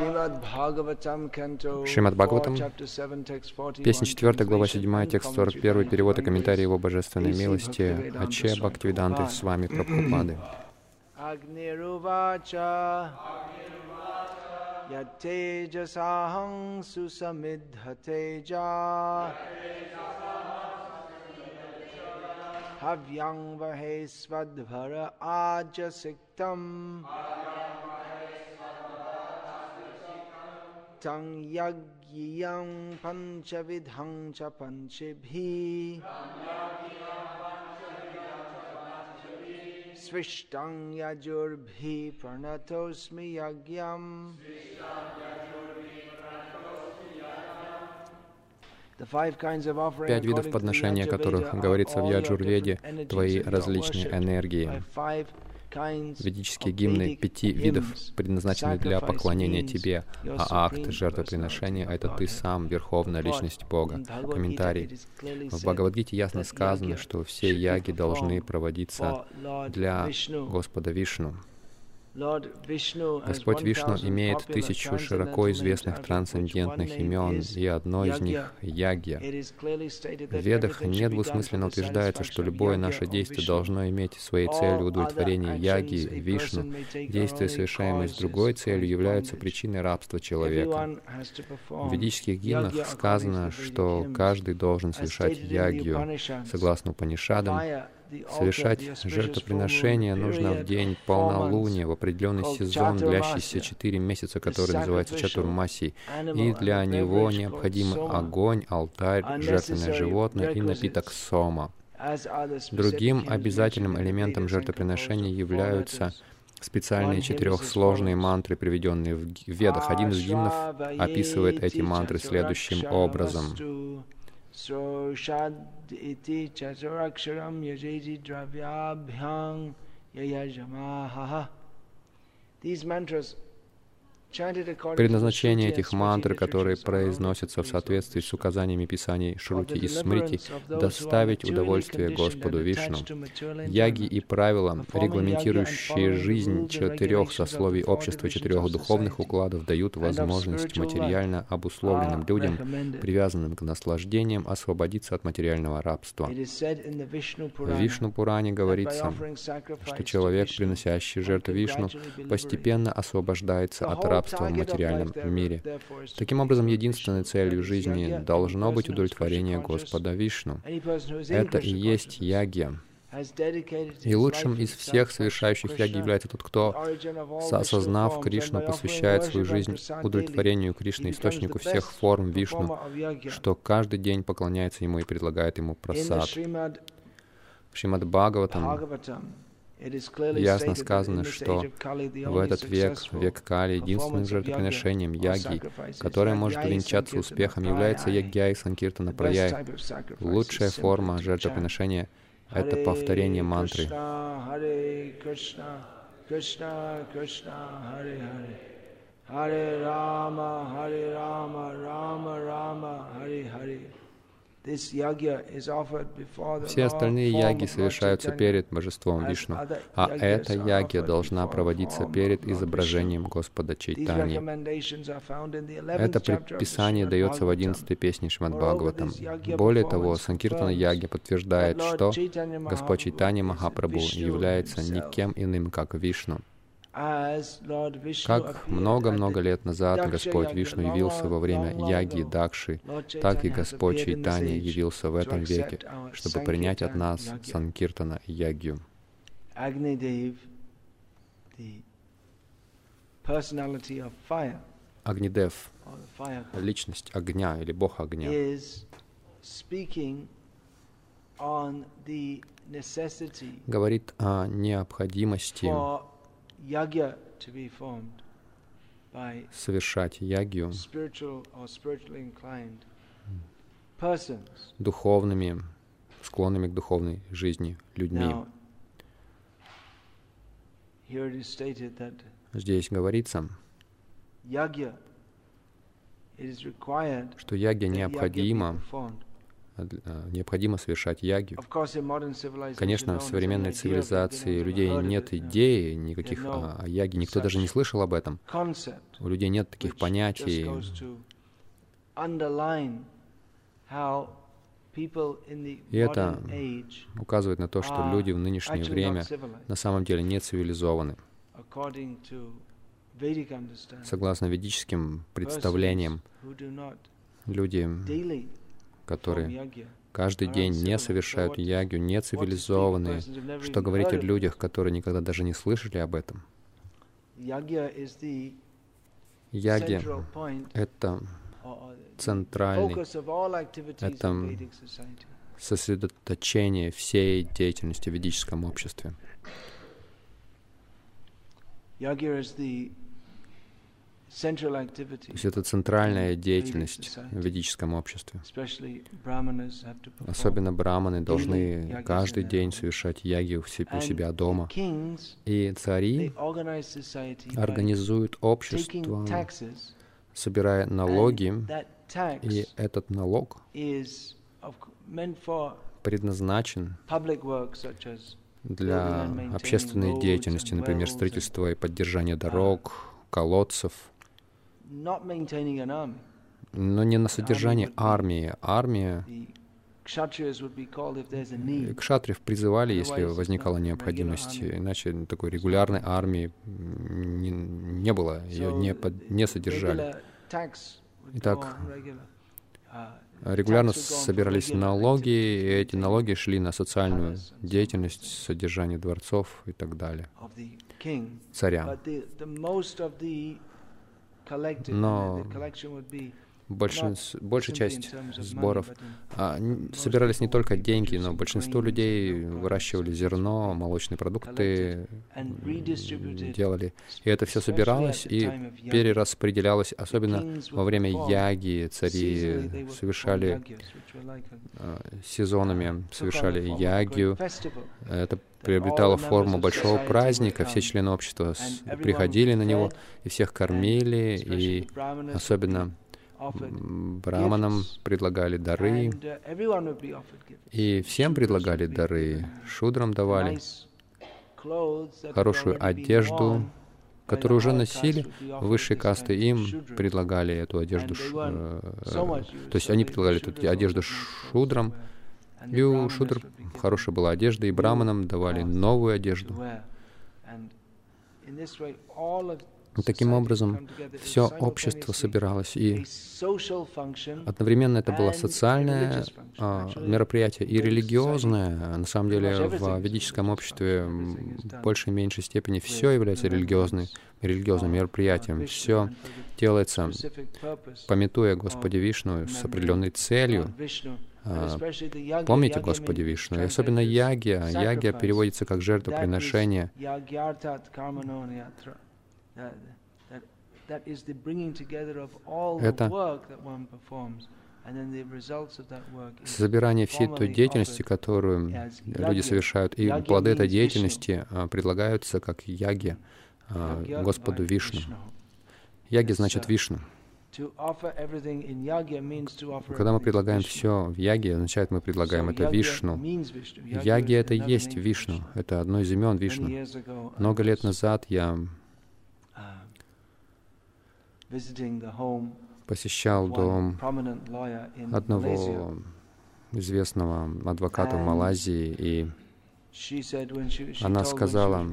Шримад Бхагаватам, песня 4, глава 7, текст 41, перевод и комментарий его божественной милости, Аче Бхактивиданты с вами Прабхупады. Havyang vahe svadvara ajasiktam Yagyam panchavidhang cha panchibhi Svishtang yajurbhi pranatosmi yagyam Пять видов подношения, о которых говорится в Яджурведе, твои различные энергии. Ведические гимны пяти видов предназначены для поклонения Тебе, а акт жертвоприношения — это Ты сам, Верховная Личность Бога. Комментарий. В Бхагавадгите ясно сказано, что все яги должны проводиться для Господа Вишну. Господь Вишну имеет тысячу широко известных трансцендентных имен, и одно из них — Ягья. В Ведах недвусмысленно утверждается, что любое наше действие должно иметь своей целью удовлетворение Яги, Вишну. Действия, совершаемые с другой целью, являются причиной рабства человека. В ведических гимнах сказано, что каждый должен совершать Ягью. Согласно Панишадам, Совершать жертвоприношение нужно в день полнолуния, в определенный сезон, длящийся четыре месяца, который называется Чатурмаси. И для него необходим огонь, алтарь, жертвенное животное и напиток сома. Другим обязательным элементом жертвоприношения являются специальные четырехсложные мантры, приведенные в Ведах. Один из гимнов описывает эти мантры следующим образом. So Shad iti Chataraksharam Yajeji Dravyabhyang Yaya ha. These mantras Предназначение этих мантр, которые произносятся в соответствии с указаниями Писаний Шрути и Смрити, доставить удовольствие Господу Вишну. Яги и правила, регламентирующие жизнь четырех сословий общества четырех духовных укладов, дают возможность материально обусловленным людям, привязанным к наслаждениям, освободиться от материального рабства. В Вишну Пуране говорится, что человек, приносящий жертву Вишну, постепенно освобождается от рабства рабства в материальном мире. Таким образом, единственной целью жизни должно быть удовлетворение Господа Вишну. Это и есть ягья. И лучшим из всех совершающих яги является тот, кто, осознав Кришну, посвящает свою жизнь удовлетворению Кришны, источнику всех форм Вишну, что каждый день поклоняется Ему и предлагает Ему просад. В Шримад Бхагаватам Ясно сказано, что в этот век, век Кали, единственным жертвоприношением яги, которое может увенчаться успехом, является ягья и санкиртана праяй. Лучшая форма жертвоприношения — это повторение мантры. Hare Rama, Hare Rama, Rama Rama, Hare Hare. Все остальные яги совершаются перед божеством Вишну, а эта ягия должна проводиться перед изображением Господа Чайтани. Это предписание дается в одиннадцатой песне Шримад Бхагаватам. Более того, Санкиртана Яги подтверждает, что Господь Чайтани Махапрабху является никем иным, как Вишну. Как много-много лет назад Господь Вишну явился во время Яги Дакши, так и Господь Чайтани явился в этом веке, чтобы принять от нас Санкиртана Ягью. Агнидев, личность огня или бог огня, говорит о необходимости совершать ягью духовными, склонными к духовной жизни людьми. Здесь говорится, что ягья необходимо а, а, необходимо совершать ягью. Конечно, в современной цивилизации у людей нет идеи никаких о яге, никто даже не слышал об этом. У людей нет таких понятий. И это указывает на то, что люди в нынешнее время на самом деле не цивилизованы. Согласно ведическим представлениям, люди, которые каждый день не совершают ягью, не цивилизованные. Что говорить о людях, которые никогда даже не слышали об этом? Яги — это центральный, это сосредоточение всей деятельности в ведическом обществе. То есть это центральная деятельность в ведическом обществе. Особенно браманы должны каждый день совершать яги у себя дома. И цари организуют общество, собирая налоги, и этот налог предназначен для общественной деятельности, например, строительства и поддержания дорог, колодцев, но не на содержание армии. Армия Кшатриев призывали, если возникала необходимость, иначе такой регулярной армии не, не было, ее не, под, не содержали. Итак, регулярно собирались налоги, и эти налоги шли на социальную деятельность, содержание дворцов и так далее, царя. Но большинство, большая часть сборов а, собирались не только деньги, но большинство людей выращивали зерно, молочные продукты делали. И это все собиралось и перераспределялось, особенно во время яги цари совершали а, сезонами, совершали ягию. Это приобретало форму большого праздника, все члены общества приходили на него и всех кормили, и особенно браманам предлагали дары, и всем предлагали дары, шудрам давали хорошую одежду, которую уже носили. высшие касты, им предлагали эту одежду, э, то есть они предлагали эту одежду шудрам, и у шудр хорошая была одежда, и браманам давали новую одежду. Таким образом, все общество собиралось, и одновременно это было социальное а, мероприятие и религиозное. На самом деле, в ведическом обществе в большей и меньшей степени все является религиозным, религиозным мероприятием. Все делается, пометуя Господи Вишну с определенной целью. А, помните Господи Вишну, и особенно ягия. Ягия переводится как жертвоприношение. Это собирание всей той деятельности, которую люди совершают, и плоды этой деятельности а, предлагаются как яги а, Господу Вишну. Яги значит Вишну. Когда мы предлагаем все в яге, означает, мы предлагаем это Вишну. Яги — это и есть Вишну. Это одно из имен Вишну. Много лет назад я посещал дом одного известного адвоката в Малайзии, и она сказала,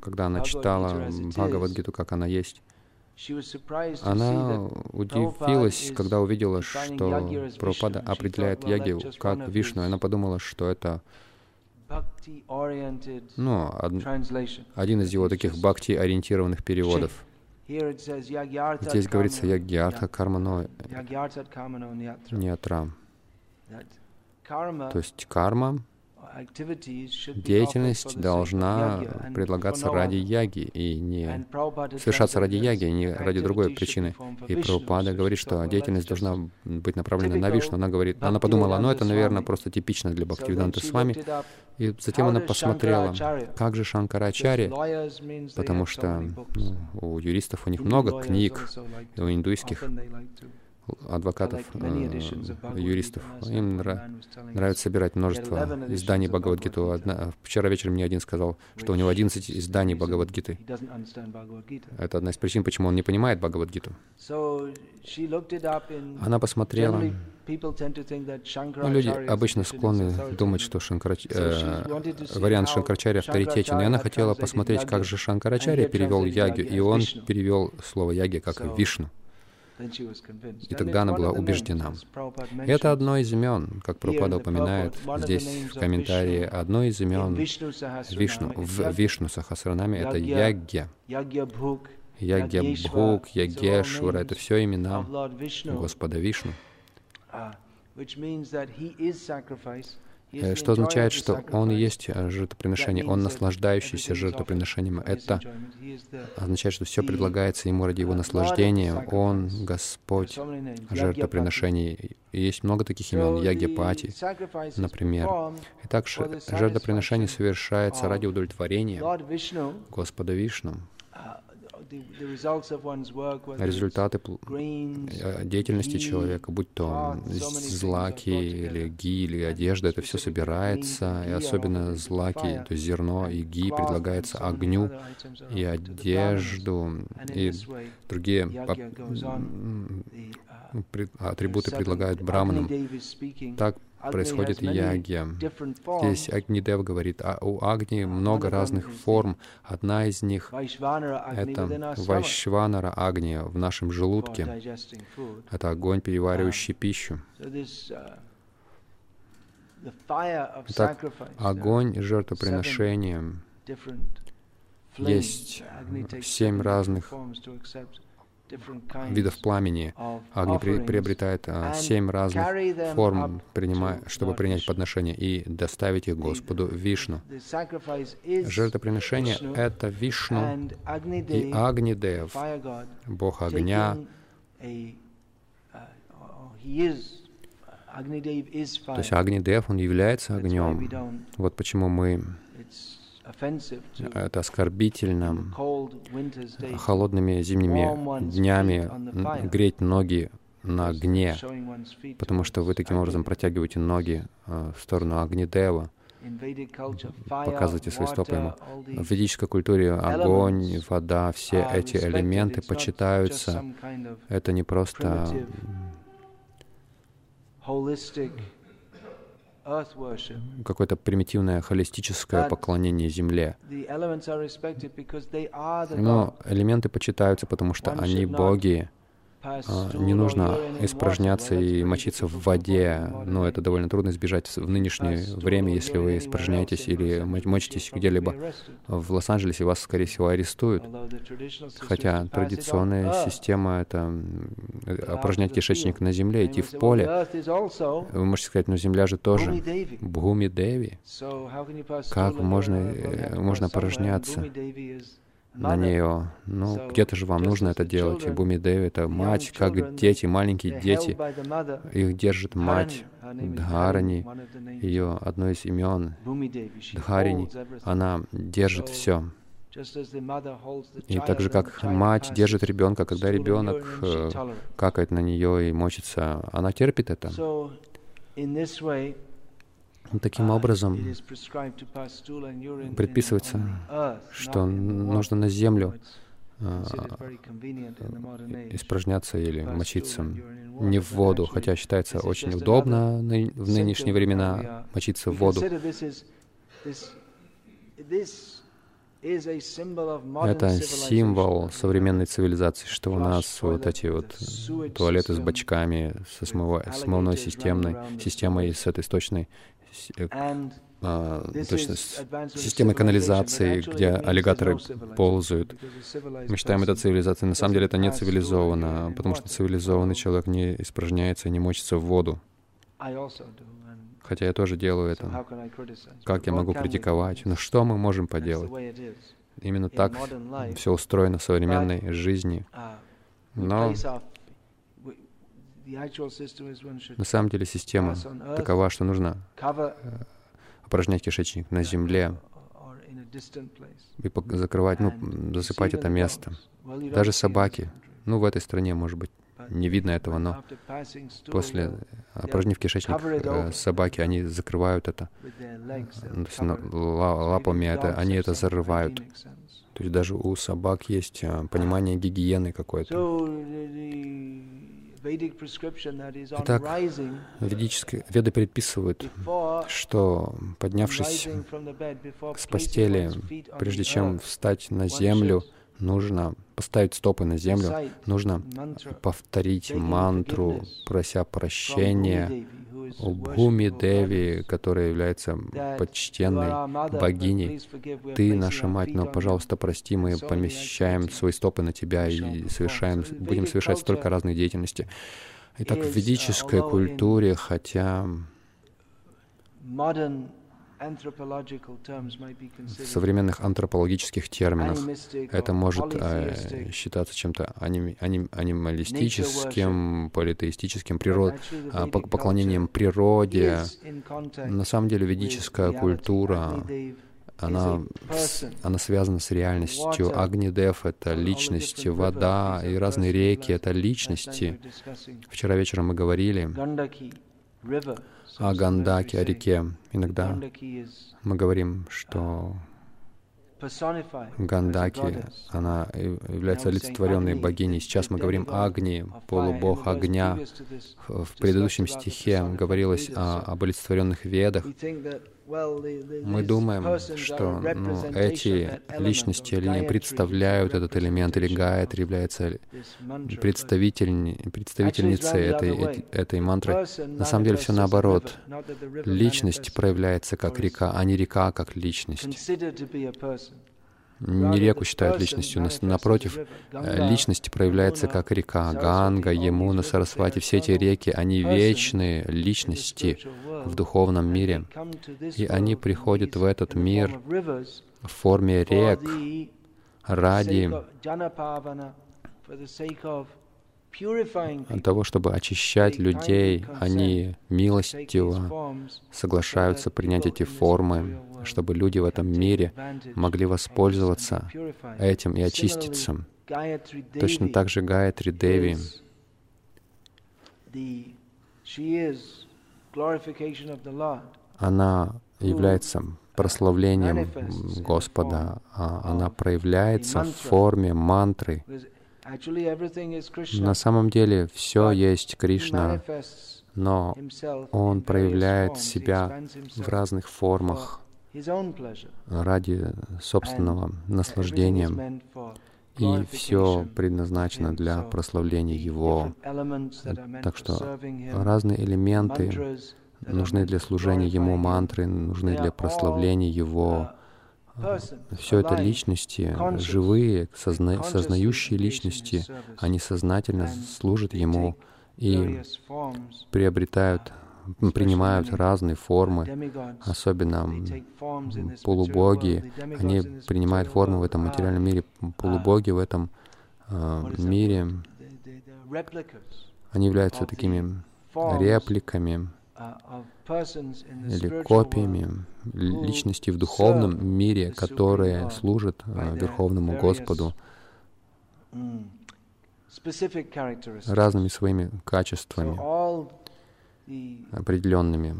когда она читала Бхагавадгиту, как она есть, она удивилась, когда увидела, что Прабхупада определяет яги как Вишну. Она подумала, что это ну, один из его таких бхакти-ориентированных переводов. Здесь говорится ягьяртха кармано ниятра. То есть карма, деятельность должна предлагаться ради яги и не совершаться ради яги, и не ради другой причины. И Прабхупада говорит, что деятельность должна быть направлена на Вишну. Она говорит, она подумала, ну это, наверное, просто типично для Бхактивиданты с вами. И затем она посмотрела, как же Шанкарачари, потому что ну, у юристов у них много книг, у индуистских адвокатов, юристов. Им нра- нравится собирать множество изданий Бхагавадгиту. Одна, вчера вечером мне один сказал, что у него 11 изданий Бхагавадгиты. Это одна из причин, почему он не понимает Бхагавадгиту. Она посмотрела. Ну, люди обычно склонны думать, что Шанкарач... э, вариант Шанкарачаря авторитетен. И она хотела посмотреть, как же Шанкарачаря перевел ягью, и он перевел слово яги как Вишну. И тогда она была убеждена. Это одно из имен, как Прабхупада упоминает здесь в комментарии, одно из имен Вишну. В Вишну Сахасранаме это Ягья. Ягья Бхук, Ягешвара, это все имена Господа Вишну. Э, что означает, что Он есть жертвоприношение, Он наслаждающийся жертвоприношением. Это означает, что все предлагается Ему ради Его наслаждения. Он Господь жертвоприношений. И есть много таких имен, Ягипати, например. И также жертвоприношение совершается ради удовлетворения Господа Вишну результаты э, деятельности человека, будь то злаки или ги или одежда, это все собирается, и особенно злаки, то есть зерно и ги предлагается огню, и одежду, и другие атрибуты предлагают браманам. Так происходит ягья. Здесь Агнидев говорит, а у Агни много разных форм. Одна из них — это Вайшванара Агния в нашем желудке. Это огонь, переваривающий пищу. Так, огонь жертвоприношения есть семь разных видов пламени. Огни при, приобретает а, семь разных форм, чтобы принять подношение и доставить их Господу Вишну. Жертвоприношение — это Вишну и Агнидев, Бог огня. Uh, То есть Агнидев, он является огнем. Вот почему мы это оскорбительно. холодными зимними днями греть ноги на огне, потому что вы таким образом протягиваете ноги э, в сторону Агнидева, показываете свои стопы ему. В ведической культуре огонь, вода, все эти элементы почитаются. Это не просто какое-то примитивное холистическое поклонение Земле. Но элементы почитаются, потому что они боги, не нужно испражняться и мочиться в воде, но это довольно трудно избежать в нынешнее время, если вы испражняетесь или мочитесь где-либо в Лос-Анджелесе, вас, скорее всего, арестуют. Хотя традиционная система — это опорожнять кишечник на земле, идти в поле. Вы можете сказать, но земля же тоже Бхуми Деви. Как можно, э, можно опорожняться? На нее. Ну, где-то же вам нужно это делать. И Буми Деви — это мать, как дети, маленькие дети. Их держит мать Дхарани, ее одно из имен Дхарини. Она держит все. И так же, как мать держит ребенка, когда ребенок э, какает на нее и мочится, она терпит это. Таким образом, предписывается, что нужно на землю а, испражняться или мочиться не в воду, хотя считается очень удобно в нынешние времена мочиться в воду. Это символ современной цивилизации, что у нас вот эти вот туалеты с бачками, со смывной системной, системой с этой сточной А, точно, системой канализации, где аллигаторы ползают. Мы считаем это цивилизацией. На самом деле это не цивилизованно, потому что цивилизованный человек не испражняется и не мочится в воду. Хотя я тоже делаю это. Как я могу критиковать? Но что мы можем поделать? Именно так все устроено в современной жизни. Uh, Но на самом деле система такова, что нужно э, опорожнять кишечник на земле и закрывать, ну, засыпать это место. Даже собаки, ну, в этой стране, может быть, не видно этого, но после опорожнив кишечник э, собаки, они закрывают это, то есть лапами это, они это зарывают. То есть даже у собак есть э, понимание гигиены какое-то. Итак, ведические веды предписывают, что, поднявшись с постели, прежде чем встать на землю, нужно поставить стопы на землю, нужно повторить мантру, прося прощения у Бхуми Деви, которая является почтенной богиней. Ты наша мать, но, пожалуйста, прости, мы помещаем свои стопы на тебя и совершаем, будем совершать столько разной деятельности. Итак, в ведической культуре, хотя в современных антропологических терминах это может э, считаться чем-то аним, аним, анималистическим, политеистическим, природ, э, поклонением природе. На самом деле ведическая культура она, она связана с реальностью. Агнидев — это личность, вода и разные реки — это личности. Вчера вечером мы говорили о Гандаке, о реке. Иногда мы говорим, что Гандаки, она является олицетворенной богиней. Сейчас мы говорим Агни, полубог огня. В предыдущем стихе говорилось о, об олицетворенных ведах. Мы думаем, что ну, эти личности или не представляют этот элемент, или Гайатри является представитель, представительницей этой, этой мантры. На самом деле все наоборот. Личность проявляется как река, а не река как личность не реку считают личностью. Напротив, э, личность проявляется как река. Ганга, Емуна, Сарасвати, все эти реки, они вечные личности в духовном мире. И они приходят в этот мир в форме рек ради того, чтобы очищать людей, они милостиво соглашаются принять эти формы, чтобы люди в этом мире могли воспользоваться этим и очиститься. Точно так же Гаятри Деви она является прославлением Господа, а она проявляется в форме мантры, на самом деле все есть Кришна, но Он проявляет себя в разных формах ради собственного наслаждения. И все предназначено для прославления Его. Так что разные элементы нужны для служения Ему, мантры нужны для прославления Его. все это личности, живые, созна сознающие личности, они сознательно служат Ему и приобретают, принимают разные формы, особенно полубоги, они принимают форму в этом материальном мире, полубоги в этом э, мире, они являются такими репликами или копиями личности в духовном мире, которые служат э, Верховному Господу разными своими качествами, определенными,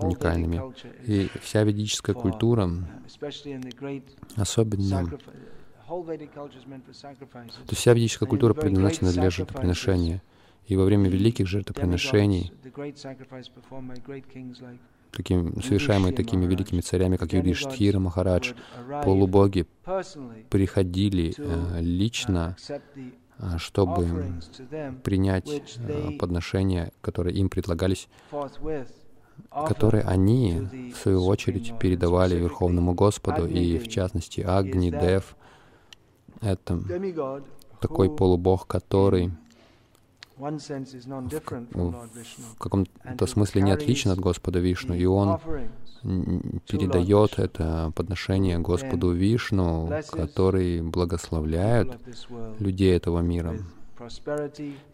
уникальными. И вся ведическая культура, особенно то вся ведическая культура предназначена для жертвоприношения. И во время великих жертвоприношений, таким, совершаемые такими великими царями, как Юдиштхира Махарадж, полубоги приходили э, лично, э, чтобы принять э, подношения, которые им предлагались, которые они, в свою очередь, передавали Верховному Господу, и в частности Агни Дев — это такой полубог, который в каком-то смысле не отличен от Господа Вишну, и он передает это подношение Господу Вишну, который благословляет людей этого мира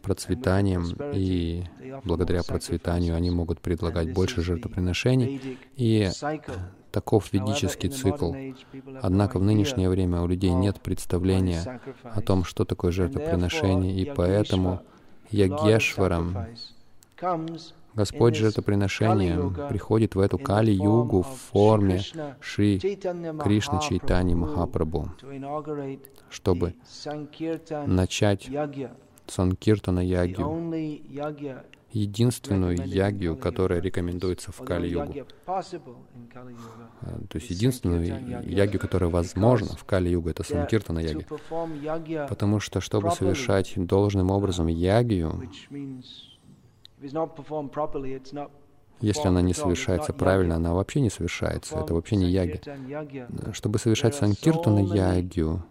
процветанием, и благодаря процветанию они могут предлагать больше жертвоприношений, и таков ведический цикл. Однако в нынешнее время у людей нет представления о том, что такое жертвоприношение, и поэтому Ягешваром, Господь жертвоприношением приходит в эту Кали-югу в форме Шри Кришны Чайтани Махапрабху, чтобы начать Санкиртана ягью, единственную ягью, которая рекомендуется в Кали-югу. То есть единственную ягью, которая возможна в Кали-югу, это Санкиртана ягья. Потому что, чтобы совершать должным образом ягью, если она не совершается правильно, она вообще не совершается. Это вообще не яги. Чтобы совершать санкиртана ягью,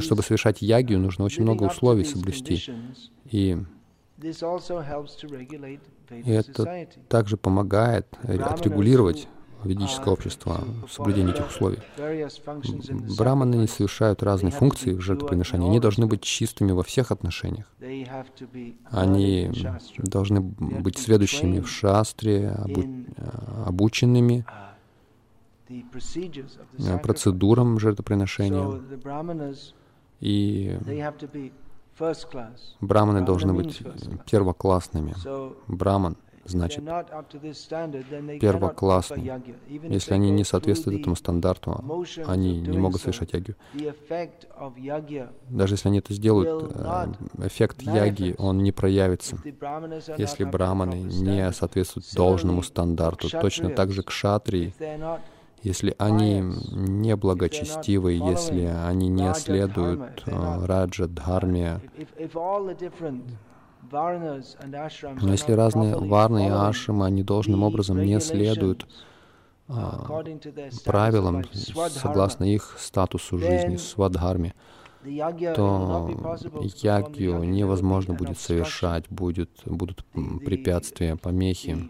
чтобы совершать ягию, нужно очень много условий соблюсти. И, и это также помогает отрегулировать ведическое общество в соблюдении этих условий. Браманы не совершают разные функции в жертвоприношении. Они должны быть чистыми во всех отношениях. Они должны быть следующими в шастре, обу обученными процедурам жертвоприношения. И браманы должны быть первоклассными. Браман значит первоклассный. Если они не соответствуют этому стандарту, они не могут совершать ягью. Даже если они это сделают, э, эффект яги, он не проявится. Если браманы не соответствуют должному стандарту, точно так же к шатрии, если они не благочестивы, если они не следуют э, раджа, дхарме, но если разные варны и ашрамы, они должным образом не следуют а, правилам, согласно их статусу жизни, свадхарме, то ягью невозможно будет совершать, будет, будут препятствия, помехи.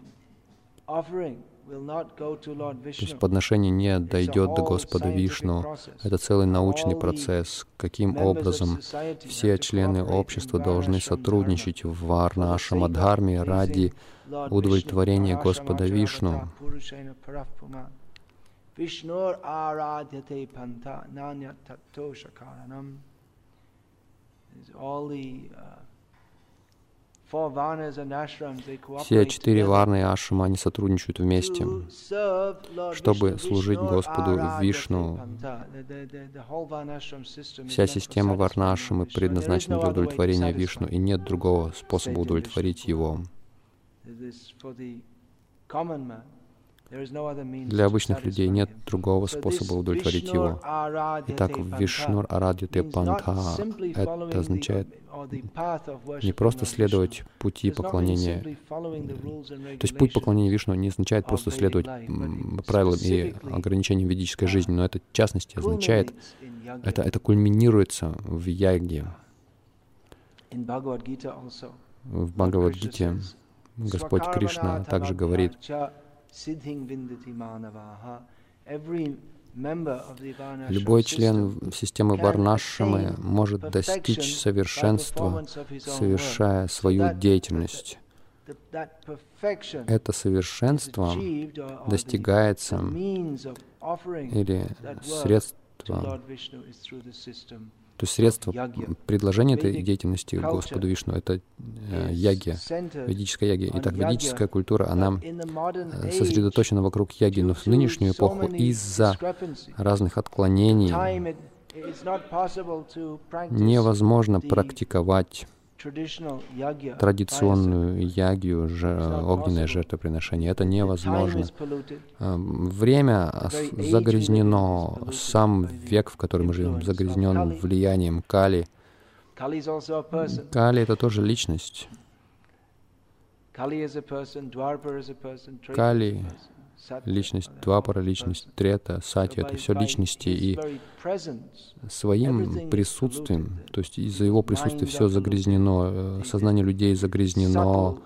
То есть подношение не дойдет до Господа Вишну. Это целый научный процесс. Каким образом все члены общества должны сотрудничать в Варнаша Мадхарме ради удовлетворения Господа Вишну. All the uh, все четыре варны и ашрама, они сотрудничают вместе, чтобы служить Господу Вишну. Вся система варнашамы предназначена для удовлетворения Вишну, и нет другого способа удовлетворить его. Для обычных людей нет другого способа удовлетворить его. Итак, Вишнур Арадьяте Панта — это означает не просто следовать пути поклонения. То есть путь поклонения Вишну не означает просто следовать правилам и ограничениям ведической жизни, но это, в частности, означает, это, это кульминируется в яге. В Бхагавадгите Господь Кришна также говорит, Любой член системы Варнашамы может достичь совершенства, совершая свою деятельность. Это совершенство достигается или средство то есть средство предложения этой деятельности Господу Вишну — это э, яги, ведическая яги. Итак, ведическая культура, она э, сосредоточена вокруг яги, но в нынешнюю эпоху из-за разных отклонений невозможно практиковать традиционную ягью, огненное жертвоприношение. Это невозможно. Время загрязнено, сам век, в котором мы живем, загрязнен влиянием Кали. Кали — это тоже личность. Кали личность Двапара, личность Трета, Сати — это все личности, и своим присутствием, то есть из-за его присутствия все загрязнено, э, сознание людей загрязнено,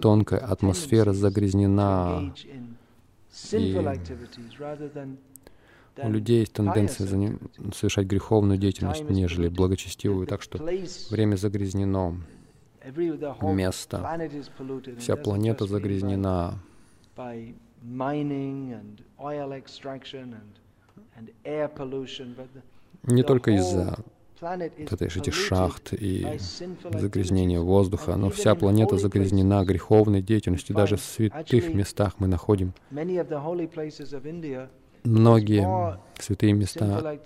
тонкая атмосфера загрязнена, и у людей есть тенденция заним... совершать греховную деятельность, нежели благочестивую, так что время загрязнено, место, вся планета загрязнена, не только из-за вот эти шахт и загрязнение воздуха, но вся планета загрязнена греховной деятельностью. Даже в святых местах мы находим многие святые места,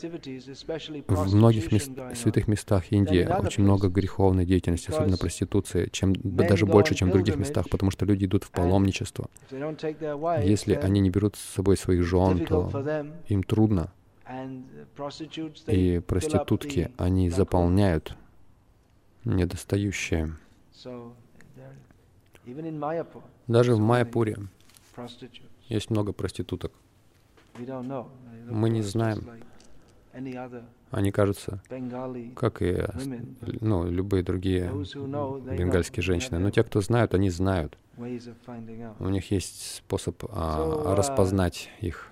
в многих мест, святых местах Индии очень много греховной деятельности, особенно проституции, чем, даже больше, чем в других местах, потому что люди идут в паломничество. Если они не берут с собой своих жен, то им трудно. И проститутки, они заполняют недостающее. Даже в Майяпуре есть много проституток. Мы не знаем. Они кажутся, как и ну, любые другие бенгальские женщины. Но те, кто знают, они знают. У них есть способ а, uh, распознать их.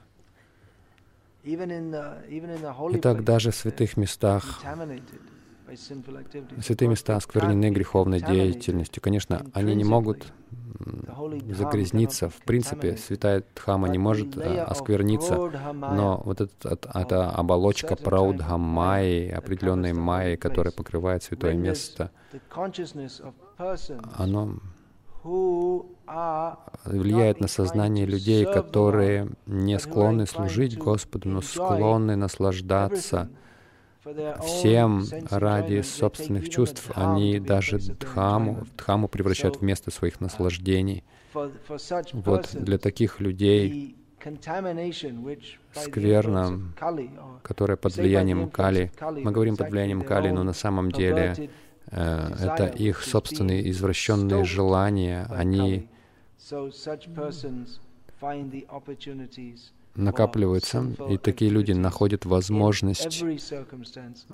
Итак, даже в святых местах Святые места осквернены греховной деятельностью. Конечно, они не могут загрязниться. В принципе, святая Дхама не может э, оскверниться, но вот этот, эта оболочка Праудхамайи, определенной майи, которая покрывает святое место, оно влияет на сознание людей, которые не склонны служить Господу, но склонны наслаждаться всем ради собственных чувств. Они даже дхаму, дхаму превращают в место своих наслаждений. Вот для таких людей скверно, которая под влиянием Кали, мы говорим под влиянием Кали, но на самом деле э, это их собственные извращенные желания, они накапливается, и такие люди находят возможность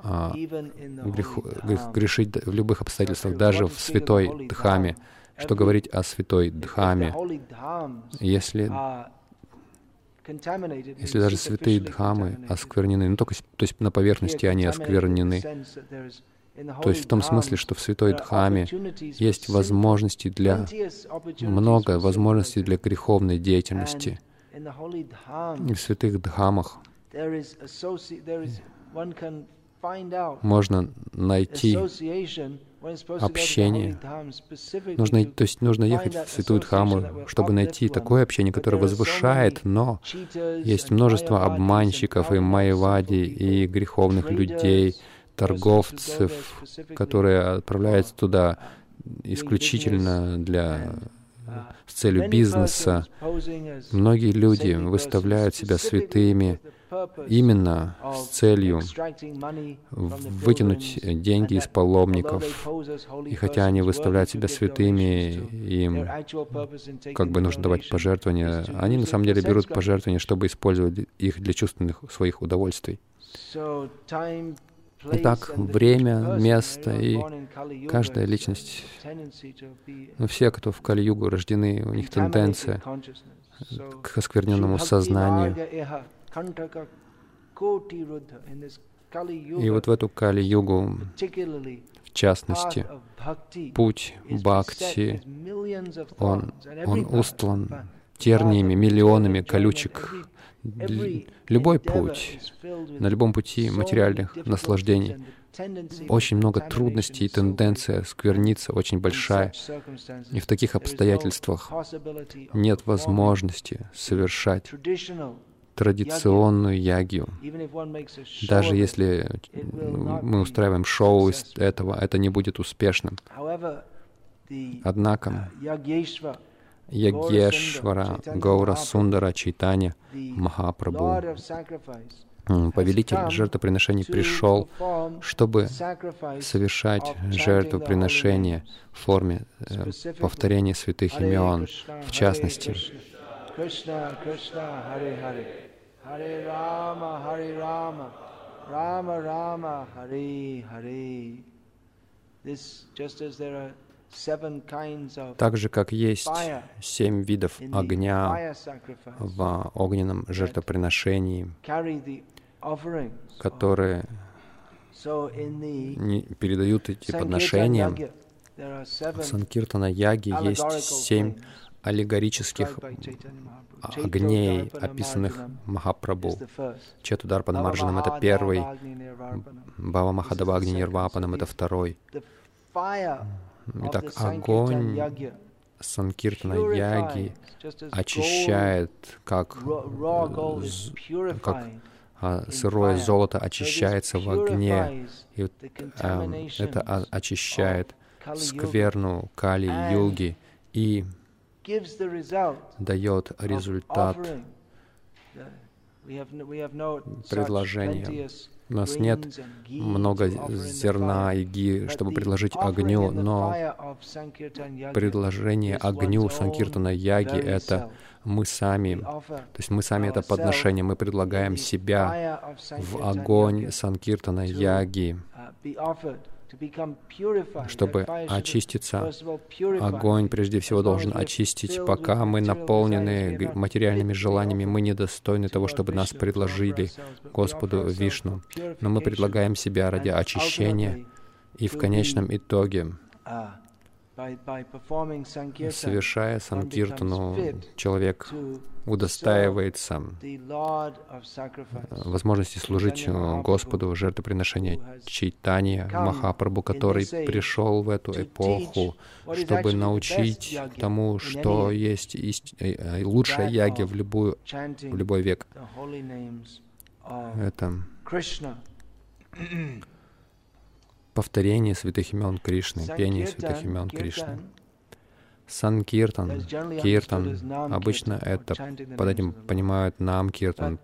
а, грех, грешить в любых обстоятельствах, даже в святой Дхаме. Что говорить о святой Дхаме? Если если даже святые Дхамы осквернены, ну только то есть на поверхности они осквернены, то есть в том смысле, что в Святой Дхаме есть возможности для, много возможностей для греховной деятельности — в святых дхамах можно найти общение. Нужно, то есть нужно ехать в Святую Дхаму, чтобы найти такое общение, которое возвышает, но есть множество обманщиков и майвади, и греховных людей, торговцев, которые отправляются туда исключительно для с целью бизнеса. Многие люди выставляют себя святыми именно с целью вытянуть деньги из паломников. И хотя они выставляют себя святыми, им как бы нужно давать пожертвования, они на самом деле берут пожертвования, чтобы использовать их для чувственных своих удовольствий. Итак, время, место и каждая личность, ну, все, кто в Кали-югу рождены, у них тенденция к оскверненному сознанию. И вот в эту Кали-югу, в частности, путь Бхакти, он, он устлан терниями, миллионами колючек Любой путь, на любом пути материальных наслаждений, очень много трудностей и тенденция скверниться очень большая. И в таких обстоятельствах нет возможности совершать традиционную ягию. Даже если мы устраиваем шоу из этого, это не будет успешным. Однако Ягешвара Гаура Сундара Чайтанья Махапрабху, повелитель жертвоприношений, пришел, чтобы совершать жертвоприношения в форме э, повторения святых имен, в частности. This, just as there так же, как есть семь видов огня в огненном жертвоприношении, которые передают эти подношения. В Санкиртана Яги есть семь аллегорических огней, описанных Махапрабху. Четударпана Марджанам — это первый, Бава Махадава Агни Нирвапанам — это второй. Итак, огонь Санкиртана Яги очищает, как, как а, сырое золото очищается в огне, и а, это очищает скверну Кали-юги и дает результат предложения. У нас нет много зерна и ги, чтобы предложить огню, но предложение огню Санкиртана Яги — это мы сами, то есть мы сами это подношение, мы предлагаем себя в огонь Санкиртана Яги, чтобы очиститься. Огонь прежде всего должен очистить. Пока мы наполнены материальными желаниями, мы недостойны того, чтобы нас предложили Господу Вишну. Но мы предлагаем себя ради очищения, и в конечном итоге Совершая санкиртану, человек удостаивается возможности служить Господу жертвоприношения Чайтания Махапрабху, который пришел в эту эпоху, чтобы научить тому, что есть ист... Э, э, лучшая яги в, любую, в любой век. Это повторение святых имен Кришны, пение святых имен Кришны. Санкиртан, киртан, обычно это под этим понимают нам киртан,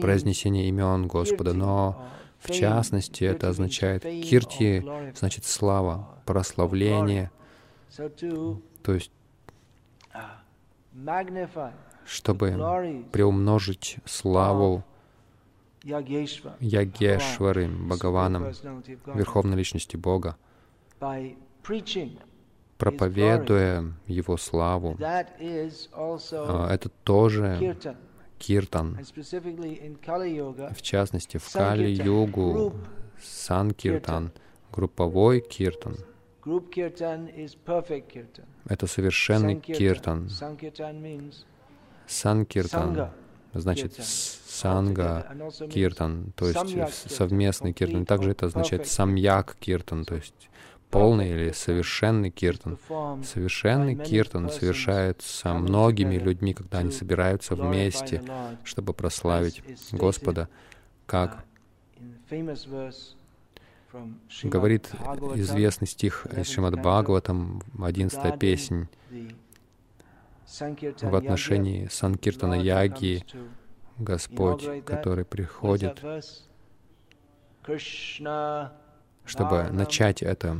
произнесение имен Господа, но в частности это означает кирти, значит слава, прославление, то есть чтобы приумножить славу Ягешвары, Бхагаваном, Верховной Личности Бога, проповедуя Его славу. А, это тоже киртан. В частности, в Кали-югу Санкиртан, групповой киртан. Это совершенный киртан. Санкиртан значит санга киртан, то есть совместный киртан. Также это означает самьяк киртан, то есть полный или совершенный киртан. Совершенный киртан совершается многими людьми, когда они собираются вместе, чтобы прославить Господа, как говорит известный стих из Шримад Бхагаватам, 11 песнь, в отношении Санкиртана Яги, Господь, который приходит, чтобы начать это.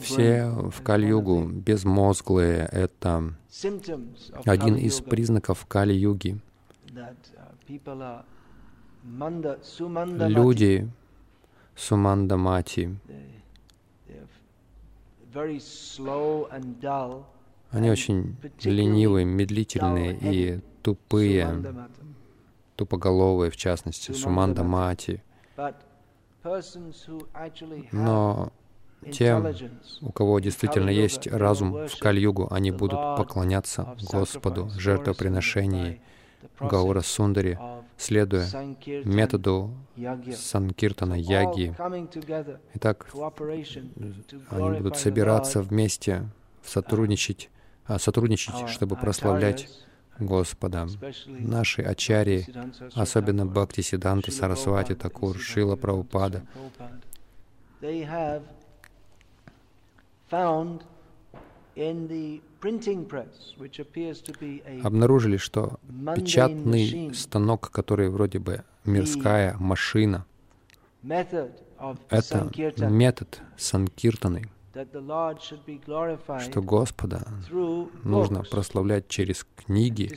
Все в Кали-югу безмозглые — это один из признаков Кали-юги. Люди Сумандамати, они очень ленивые, медлительные и тупые, тупоголовые, в частности, Сумандамати. Но те, у кого действительно есть разум в Кали-югу, они будут поклоняться Господу, жертвоприношении, Гаура Сундари, следуя методу Санкиртана Яги. Итак, они будут собираться вместе, сотрудничать, а, сотрудничать, чтобы прославлять Господа. Наши ачари, особенно Бхакти Сиданта Сарасвати Такур, Шила Прабхупада, обнаружили, что печатный станок, который вроде бы мирская машина, это метод санкиртаны, что Господа нужно прославлять через книги,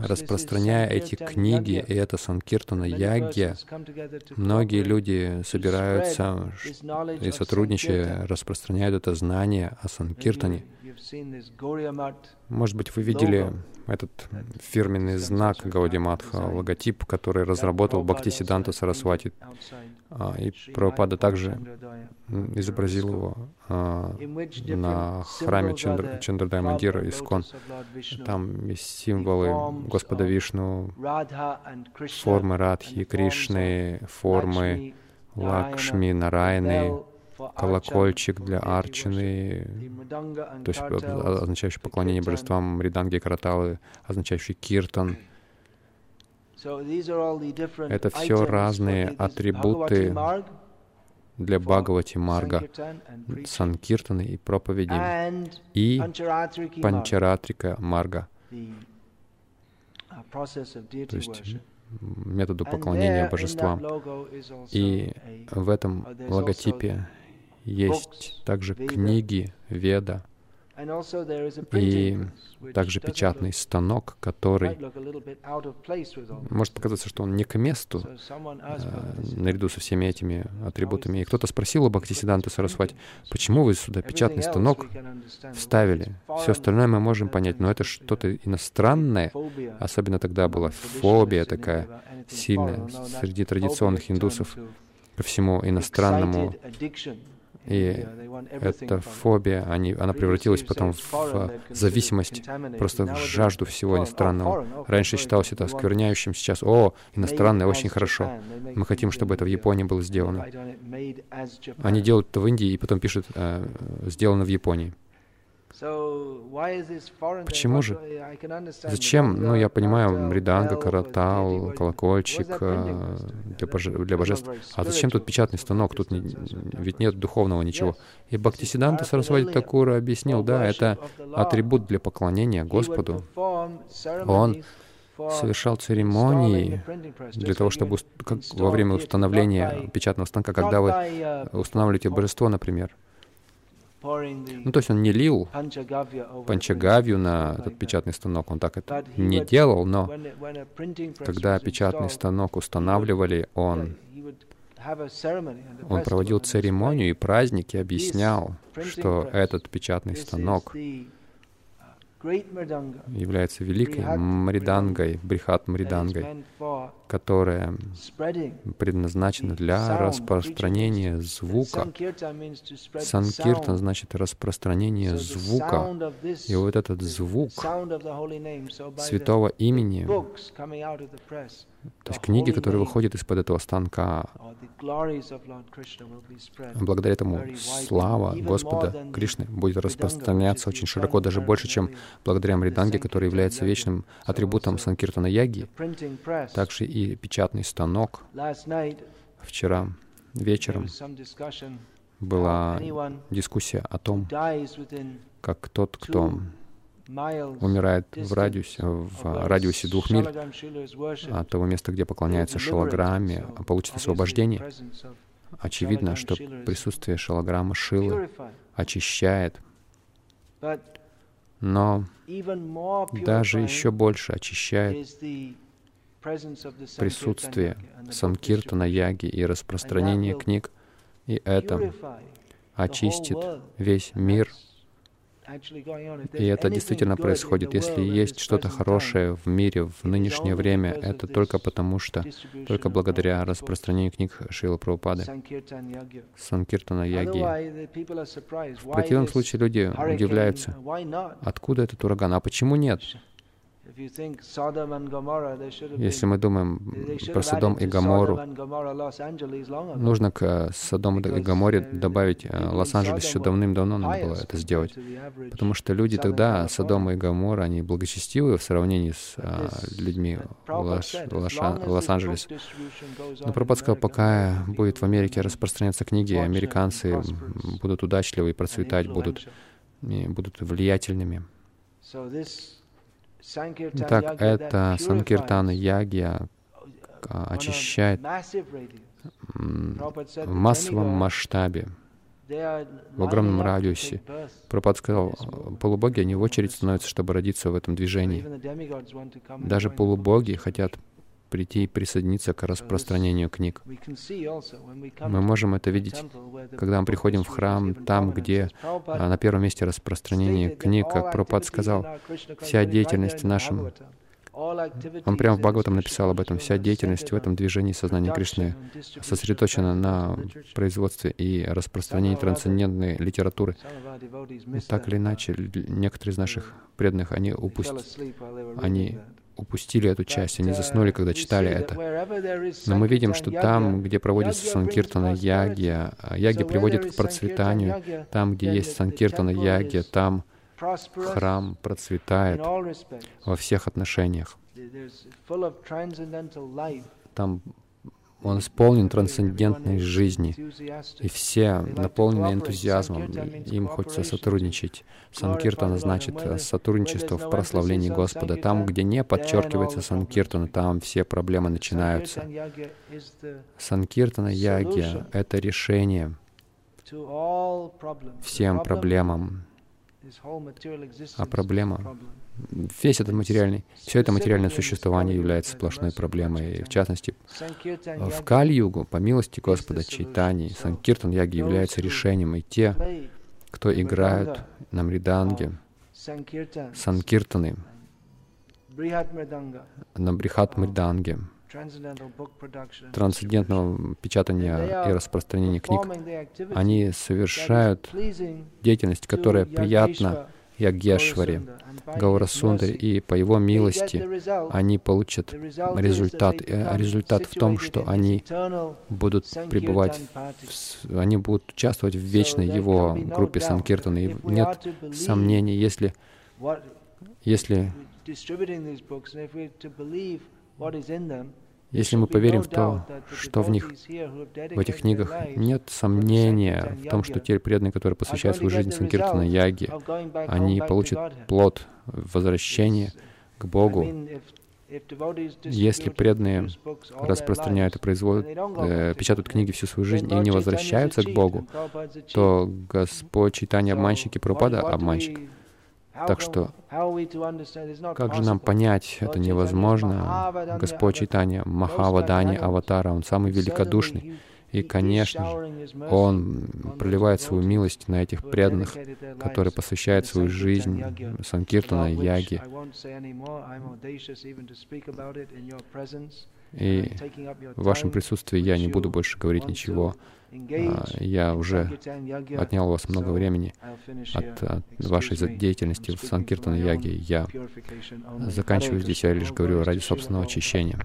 распространяя эти книги, и это Санкиртана Ягья. Многие люди собираются и сотрудничая распространяют это знание о Санкиртане. Может быть, вы видели этот фирменный знак Гаудиматха, логотип, который разработал Бхактисиданта Сарасвати. А, и Прабхупада также изобразил его а, на храме Чандр, Чандрдай Мандира Искон. Там есть символы Господа Вишну, формы Радхи, Кришны, формы Лакшми, Нарайны, колокольчик для арчины, то есть означающий поклонение божествам Мриданги Караталы, означающий киртан. Это все разные атрибуты для Бхагавати Марга, Санкиртаны и проповеди, и Панчаратрика Марга, то есть методу поклонения божествам. И в этом логотипе есть также книги Веда. И также печатный станок, который может показаться, что он не к месту э, наряду со всеми этими атрибутами. И кто-то спросил у Бхактисиданта Сарасвати, почему вы сюда печатный станок вставили? Все остальное мы можем понять, но это что-то иностранное, особенно тогда была фобия такая сильная среди традиционных индусов ко всему иностранному и эта фобия, они, она превратилась потом в зависимость, просто в жажду всего иностранного. Раньше считалось это оскверняющим, сейчас, о, иностранное, очень хорошо. Мы хотим, чтобы это в Японии было сделано. Они делают это в Индии и потом пишут, э, сделано в Японии. Почему же? Зачем? Ну, я понимаю, мриданга, каратал, колокольчик э, для, боже, для божеств. А зачем тут печатный станок? Тут не, ведь нет духовного ничего. И Бхактисиданта Сарасвати Такура объяснил, да, это атрибут для поклонения Господу. Он совершал церемонии для того, чтобы как во время установления печатного станка, когда вы uh, устанавливаете божество, например, ну, то есть он не лил панчагавью на этот печатный станок, он так это не делал, но когда печатный станок устанавливали, он, он проводил церемонию и праздники, объяснял, что этот печатный станок является великой мридангой, брихат мридангой, которая предназначена для распространения звука. Санкиртан значит распространение звука. И вот этот звук святого имени, то есть книги, которые выходят из-под этого станка, благодаря этому слава Господа Кришны будет распространяться очень широко, даже больше, чем благодаря Мриданге, который является вечным атрибутом Санкиртана Яги. Также и печатный станок. Вчера вечером была дискуссия о том, как тот, кто умирает в радиусе, в радиусе двух миль от того места, где поклоняется шалаграмме, получит освобождение. Очевидно, что присутствие шалаграмма Шилы очищает, но даже еще больше очищает присутствие Санкиртана Яги и распространение книг, и это очистит весь мир. и это действительно происходит. Если есть что-то хорошее в мире в нынешнее время, это только потому, что, только благодаря распространению книг Шила Прабхупады, Санкиртана Яги. В противном случае люди удивляются, откуда этот ураган, а почему нет? Если мы думаем про Содом и Гамору, нужно к э, Содому и Гаморе добавить э, Лос-Анджелес еще давным-давно надо было это сделать. Потому что люди тогда, Содома и Гамора, они благочестивые в сравнении с а, людьми Лос-Анджелеса. Но Прабхупад сказал, пока будет в Америке распространяться книги, американцы будут удачливы и процветать будут, и будут влиятельными. Итак, это Санкиртана Ягья очищает в массовом масштабе, в огромном радиусе. Пропад сказал, полубоги, они в очередь становятся, чтобы родиться в этом движении. Даже полубоги хотят прийти и присоединиться к распространению книг. Мы можем это видеть, когда мы приходим в храм, там, где а, на первом месте распространение книг, как activities сказал, вся деятельность в нашем activities Он прямо в Бхагаватам написал об этом. Вся деятельность в этом движении сознания Кришны сосредоточена на производстве и распространении трансцендентной литературы. Missed Так или иначе, некоторые из наших преданных, они They fell упусти- asleep while they were они. Упустили эту часть, они uh, заснули, когда читали это. Но мы видим, что там, где проводится санкиртана prosperity. яги, а приводит к процветанию, там, где есть санкиртана is там храм процветает во всех отношениях. Там он исполнен трансцендентной жизни, и все наполнены энтузиазмом, им хочется сотрудничать. Санкиртана значит э, сотрудничество в прославлении Господа. Там, где не подчеркивается Санкиртана, там все проблемы начинаются. Санкиртана яги — это решение всем проблемам. А проблема. Весь этот материальный, все это материальное существование является сплошной проблемой. И в частности, в Кали-югу, по милости Господа Чайтани, Санкиртан Яги является решением, и те, кто играют на мриданге, санкиртаны, на брихат мриданге, трансцендентного печатания и распространения книг, они совершают деятельность, которая приятна Гаурасундаре, mercy, и по его милости они получат результат. результат в том, что они будут пребывать, в они будут участвовать в вечной его группе Санкиртана. И нет сомнений, если, если, если мы поверим в то, что в них в этих книгах нет сомнения в том, что те преданные, которые посвящают свою жизнь Санкиртана Яги, они получат плод возвращения к Богу. Если преданные распространяют и производят, э, печатают книги всю свою жизнь и не возвращаются к Богу, то Господь читание обманщики Прабхупада обманщик. Так что как же нам понять, это невозможно. Господь читание Махавадани Аватара, Он самый великодушный. И, конечно же, Он проливает свою милость на этих преданных, которые посвящают свою жизнь Санкиртана, Яги. И в вашем присутствии я не буду больше говорить ничего. А, Я уже отнял у вас много времени от, от вашей за- деятельности в Санкиртана Яге. Я заканчиваю здесь, я лишь говорю ради собственного очищения.